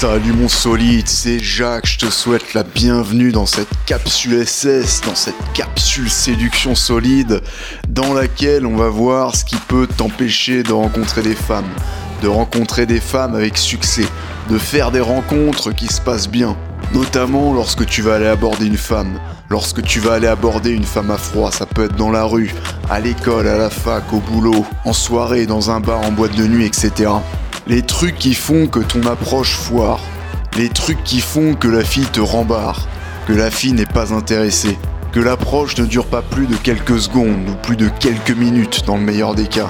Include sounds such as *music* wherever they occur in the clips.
Salut mon solide, c'est Jacques, je te souhaite la bienvenue dans cette capsule SS, dans cette capsule séduction solide, dans laquelle on va voir ce qui peut t'empêcher de rencontrer des femmes, de rencontrer des femmes avec succès, de faire des rencontres qui se passent bien, notamment lorsque tu vas aller aborder une femme, lorsque tu vas aller aborder une femme à froid, ça peut être dans la rue, à l'école, à la fac, au boulot, en soirée, dans un bar, en boîte de nuit, etc. Les trucs qui font que ton approche foire. Les trucs qui font que la fille te rembarre. Que la fille n'est pas intéressée. Que l'approche ne dure pas plus de quelques secondes ou plus de quelques minutes dans le meilleur des cas.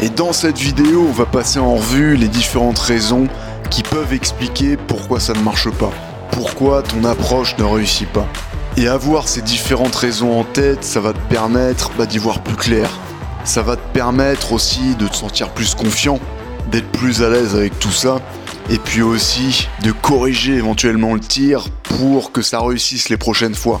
Et dans cette vidéo, on va passer en revue les différentes raisons qui peuvent expliquer pourquoi ça ne marche pas. Pourquoi ton approche ne réussit pas. Et avoir ces différentes raisons en tête, ça va te permettre bah, d'y voir plus clair. Ça va te permettre aussi de te sentir plus confiant d'être plus à l'aise avec tout ça. Et puis aussi de corriger éventuellement le tir pour que ça réussisse les prochaines fois.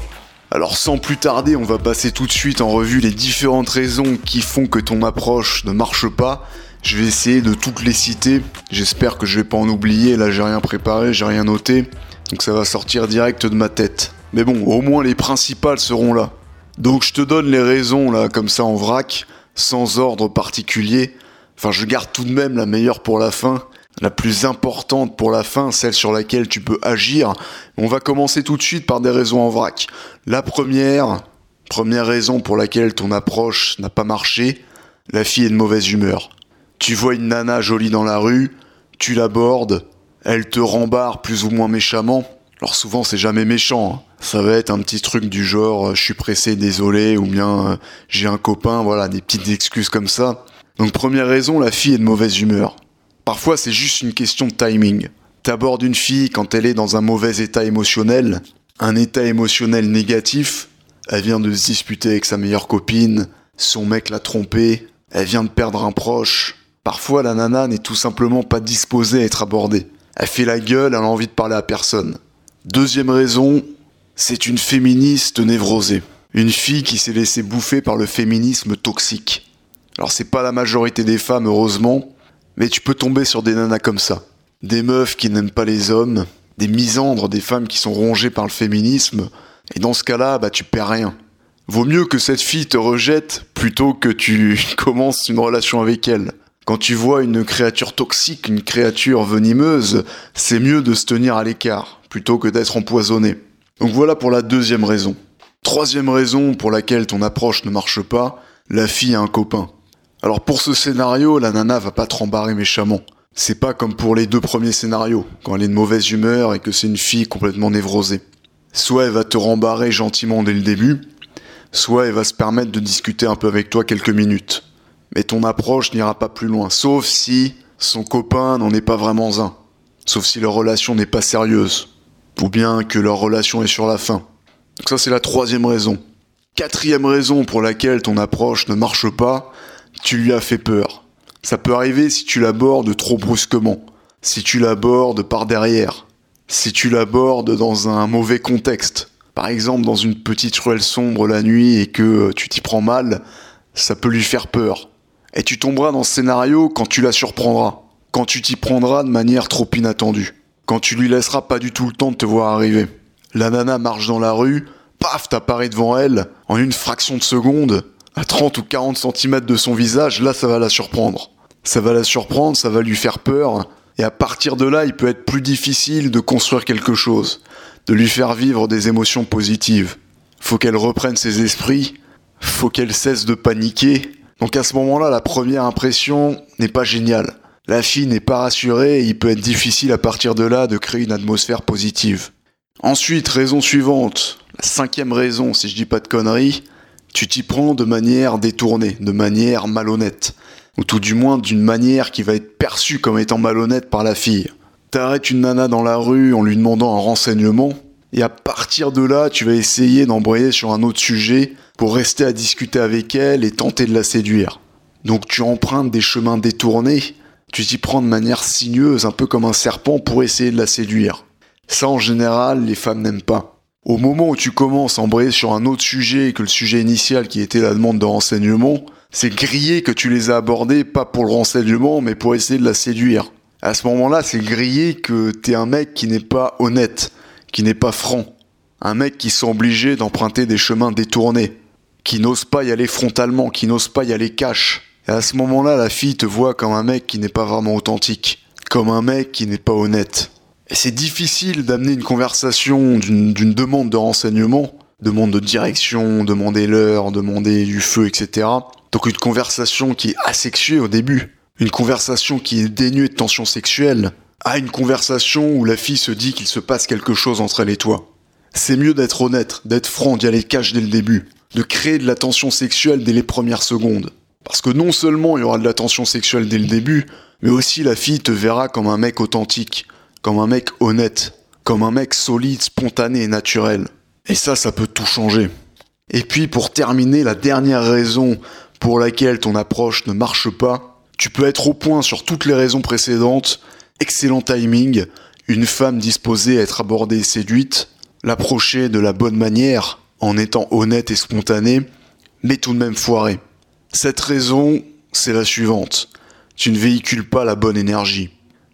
Alors sans plus tarder, on va passer tout de suite en revue les différentes raisons qui font que ton approche ne marche pas. Je vais essayer de toutes les citer. J'espère que je vais pas en oublier. Là, j'ai rien préparé, j'ai rien noté. Donc ça va sortir direct de ma tête. Mais bon, au moins les principales seront là. Donc je te donne les raisons là comme ça en vrac, sans ordre particulier. Enfin, je garde tout de même la meilleure pour la fin, la plus importante pour la fin, celle sur laquelle tu peux agir. On va commencer tout de suite par des raisons en vrac. La première, première raison pour laquelle ton approche n'a pas marché, la fille est de mauvaise humeur. Tu vois une nana jolie dans la rue, tu l'abordes, elle te rembarre plus ou moins méchamment. Alors souvent c'est jamais méchant, hein. ça va être un petit truc du genre euh, je suis pressé, désolé, ou bien euh, j'ai un copain, voilà, des petites excuses comme ça. Donc première raison, la fille est de mauvaise humeur. Parfois c'est juste une question de timing. T'abordes une fille quand elle est dans un mauvais état émotionnel, un état émotionnel négatif, elle vient de se disputer avec sa meilleure copine, son mec l'a trompée, elle vient de perdre un proche. Parfois la nana n'est tout simplement pas disposée à être abordée. Elle fait la gueule, elle a envie de parler à personne. Deuxième raison, c'est une féministe névrosée. Une fille qui s'est laissée bouffer par le féminisme toxique. Alors c'est pas la majorité des femmes, heureusement, mais tu peux tomber sur des nanas comme ça. Des meufs qui n'aiment pas les hommes, des misandres, des femmes qui sont rongées par le féminisme, et dans ce cas-là, bah tu perds rien. Vaut mieux que cette fille te rejette plutôt que tu *laughs* commences une relation avec elle. Quand tu vois une créature toxique, une créature venimeuse, c'est mieux de se tenir à l'écart plutôt que d'être empoisonné. Donc voilà pour la deuxième raison. Troisième raison pour laquelle ton approche ne marche pas, la fille a un copain. Alors pour ce scénario, la nana va pas te rembarrer méchamment. C'est pas comme pour les deux premiers scénarios, quand elle est de mauvaise humeur et que c'est une fille complètement névrosée. Soit elle va te rembarrer gentiment dès le début, soit elle va se permettre de discuter un peu avec toi quelques minutes. Mais ton approche n'ira pas plus loin, sauf si son copain n'en est pas vraiment un. Sauf si leur relation n'est pas sérieuse. Ou bien que leur relation est sur la fin. Donc ça c'est la troisième raison. Quatrième raison pour laquelle ton approche ne marche pas, tu lui as fait peur. Ça peut arriver si tu l'abordes trop brusquement, si tu l'abordes par derrière, si tu l'abordes dans un mauvais contexte. Par exemple, dans une petite ruelle sombre la nuit et que tu t'y prends mal, ça peut lui faire peur. Et tu tomberas dans ce scénario quand tu la surprendras, quand tu t'y prendras de manière trop inattendue, quand tu lui laisseras pas du tout le temps de te voir arriver. La nana marche dans la rue, paf, t'apparais devant elle, en une fraction de seconde, à 30 ou 40 cm de son visage, là ça va la surprendre. Ça va la surprendre, ça va lui faire peur, et à partir de là, il peut être plus difficile de construire quelque chose, de lui faire vivre des émotions positives. Faut qu'elle reprenne ses esprits, faut qu'elle cesse de paniquer. Donc à ce moment-là, la première impression n'est pas géniale. La fille n'est pas rassurée et il peut être difficile à partir de là de créer une atmosphère positive. Ensuite, raison suivante, la cinquième raison, si je dis pas de conneries, tu t'y prends de manière détournée, de manière malhonnête, ou tout du moins d'une manière qui va être perçue comme étant malhonnête par la fille. T'arrêtes une nana dans la rue en lui demandant un renseignement, et à partir de là, tu vas essayer d'embrayer sur un autre sujet pour rester à discuter avec elle et tenter de la séduire. Donc tu empruntes des chemins détournés, tu t'y prends de manière sinueuse, un peu comme un serpent pour essayer de la séduire. Ça en général, les femmes n'aiment pas. Au moment où tu commences à embrayer sur un autre sujet que le sujet initial qui était la demande de renseignement, c'est grillé que tu les as abordés pas pour le renseignement mais pour essayer de la séduire. À ce moment-là, c'est grillé que t'es un mec qui n'est pas honnête, qui n'est pas franc. Un mec qui s'est obligé d'emprunter des chemins détournés, qui n'ose pas y aller frontalement, qui n'ose pas y aller cash. Et à ce moment-là, la fille te voit comme un mec qui n'est pas vraiment authentique, comme un mec qui n'est pas honnête. C'est difficile d'amener une conversation d'une demande de renseignement, demande de direction, demander l'heure, demander du feu, etc. Donc une conversation qui est asexuée au début, une conversation qui est dénuée de tension sexuelle, à une conversation où la fille se dit qu'il se passe quelque chose entre elle et toi. C'est mieux d'être honnête, d'être franc, d'y aller cash dès le début, de créer de la tension sexuelle dès les premières secondes. Parce que non seulement il y aura de la tension sexuelle dès le début, mais aussi la fille te verra comme un mec authentique, comme un mec honnête, comme un mec solide, spontané et naturel. Et ça, ça peut tout changer. Et puis pour terminer, la dernière raison pour laquelle ton approche ne marche pas, tu peux être au point sur toutes les raisons précédentes, excellent timing, une femme disposée à être abordée et séduite, l'approcher de la bonne manière, en étant honnête et spontané, mais tout de même foiré. Cette raison, c'est la suivante. Tu ne véhicules pas la bonne énergie.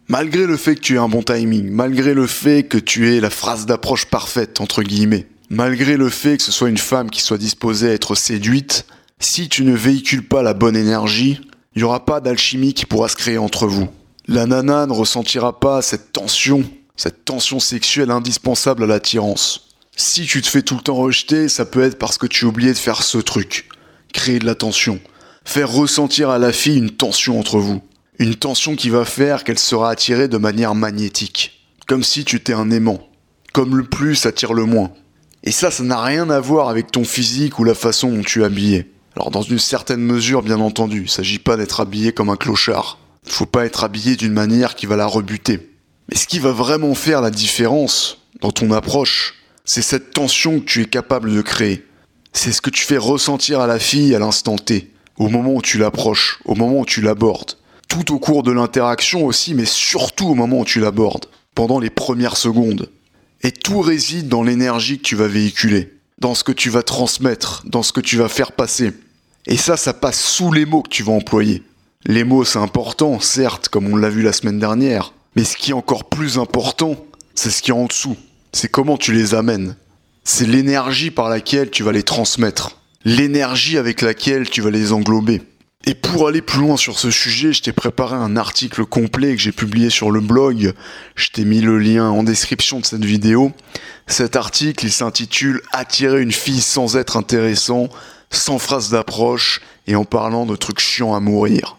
Malgré le fait que tu aies un bon timing, malgré le fait que tu aies la phrase d'approche parfaite, entre guillemets, malgré le fait que ce soit une femme qui soit disposée à être séduite, si tu ne véhicules pas la bonne énergie, il n'y aura pas d'alchimie qui pourra se créer entre vous. La nana ne ressentira pas cette tension, cette tension sexuelle indispensable à l'attirance. Si tu te fais tout le temps rejeter, ça peut être parce que tu as oublié de faire ce truc. Créer de la tension. Faire ressentir à la fille une tension entre vous. Une tension qui va faire qu'elle sera attirée de manière magnétique. Comme si tu étais un aimant. Comme le plus attire le moins. Et ça, ça n'a rien à voir avec ton physique ou la façon dont tu es habillé. Alors dans une certaine mesure, bien entendu, il s'agit pas d'être habillé comme un clochard. Il faut pas être habillé d'une manière qui va la rebuter. Mais ce qui va vraiment faire la différence dans ton approche, c'est cette tension que tu es capable de créer. C'est ce que tu fais ressentir à la fille à l'instant T, au moment où tu l'approches, au moment où tu l'abordes tout au cours de l'interaction aussi, mais surtout au moment où tu l'abordes, pendant les premières secondes. Et tout réside dans l'énergie que tu vas véhiculer, dans ce que tu vas transmettre, dans ce que tu vas faire passer. Et ça, ça passe sous les mots que tu vas employer. Les mots, c'est important, certes, comme on l'a vu la semaine dernière, mais ce qui est encore plus important, c'est ce qui est en dessous. C'est comment tu les amènes. C'est l'énergie par laquelle tu vas les transmettre. L'énergie avec laquelle tu vas les englober. Et pour aller plus loin sur ce sujet, je t'ai préparé un article complet que j'ai publié sur le blog. Je t'ai mis le lien en description de cette vidéo. Cet article, il s'intitule Attirer une fille sans être intéressant, sans phrase d'approche et en parlant de trucs chiants à mourir.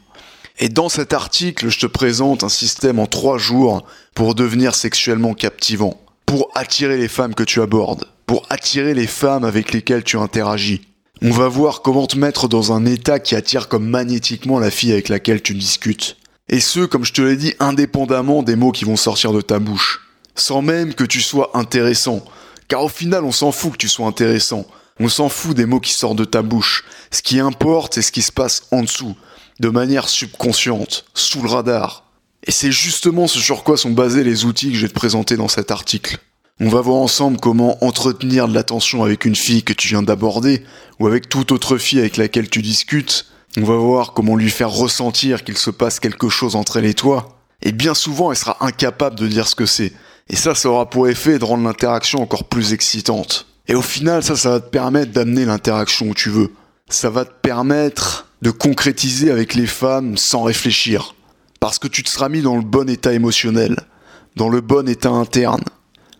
Et dans cet article, je te présente un système en trois jours pour devenir sexuellement captivant, pour attirer les femmes que tu abordes, pour attirer les femmes avec lesquelles tu interagis. On va voir comment te mettre dans un état qui attire comme magnétiquement la fille avec laquelle tu discutes. Et ce, comme je te l'ai dit, indépendamment des mots qui vont sortir de ta bouche. Sans même que tu sois intéressant. Car au final, on s'en fout que tu sois intéressant. On s'en fout des mots qui sortent de ta bouche. Ce qui importe, c'est ce qui se passe en dessous. De manière subconsciente, sous le radar. Et c'est justement ce sur quoi sont basés les outils que je vais te présenter dans cet article. On va voir ensemble comment entretenir de l'attention avec une fille que tu viens d'aborder ou avec toute autre fille avec laquelle tu discutes. On va voir comment lui faire ressentir qu'il se passe quelque chose entre elle et toi. Et bien souvent, elle sera incapable de dire ce que c'est. Et ça, ça aura pour effet de rendre l'interaction encore plus excitante. Et au final, ça, ça va te permettre d'amener l'interaction où tu veux. Ça va te permettre de concrétiser avec les femmes sans réfléchir. Parce que tu te seras mis dans le bon état émotionnel, dans le bon état interne.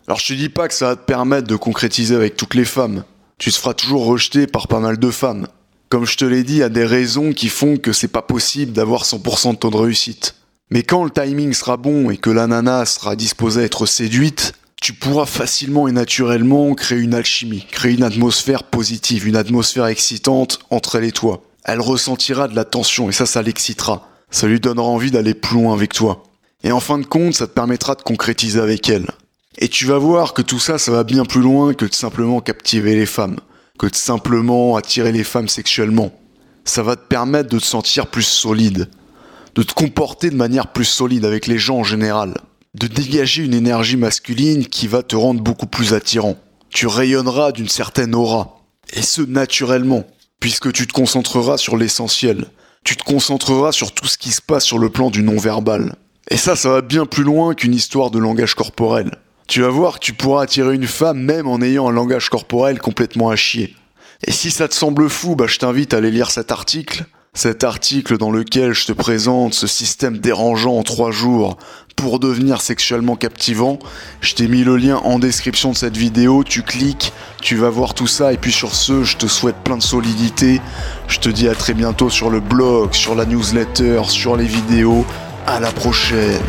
Alors je te dis pas que ça va te permettre de concrétiser avec toutes les femmes. Tu te feras toujours rejeter par pas mal de femmes. Comme je te l'ai dit, il y a des raisons qui font que c'est pas possible d'avoir 100% de taux de réussite. Mais quand le timing sera bon et que la nana sera disposée à être séduite, tu pourras facilement et naturellement créer une alchimie, créer une atmosphère positive, une atmosphère excitante entre elle et toi. Elle ressentira de la tension et ça, ça l'excitera. Ça lui donnera envie d'aller plus loin avec toi. Et en fin de compte, ça te permettra de concrétiser avec elle. Et tu vas voir que tout ça, ça va bien plus loin que de simplement captiver les femmes, que de simplement attirer les femmes sexuellement. Ça va te permettre de te sentir plus solide, de te comporter de manière plus solide avec les gens en général, de dégager une énergie masculine qui va te rendre beaucoup plus attirant. Tu rayonneras d'une certaine aura, et ce naturellement, puisque tu te concentreras sur l'essentiel, tu te concentreras sur tout ce qui se passe sur le plan du non-verbal. Et ça, ça va bien plus loin qu'une histoire de langage corporel. Tu vas voir que tu pourras attirer une femme même en ayant un langage corporel complètement à chier. Et si ça te semble fou, bah je t'invite à aller lire cet article. Cet article dans lequel je te présente ce système dérangeant en trois jours pour devenir sexuellement captivant. Je t'ai mis le lien en description de cette vidéo, tu cliques, tu vas voir tout ça et puis sur ce, je te souhaite plein de solidité. Je te dis à très bientôt sur le blog, sur la newsletter, sur les vidéos. À la prochaine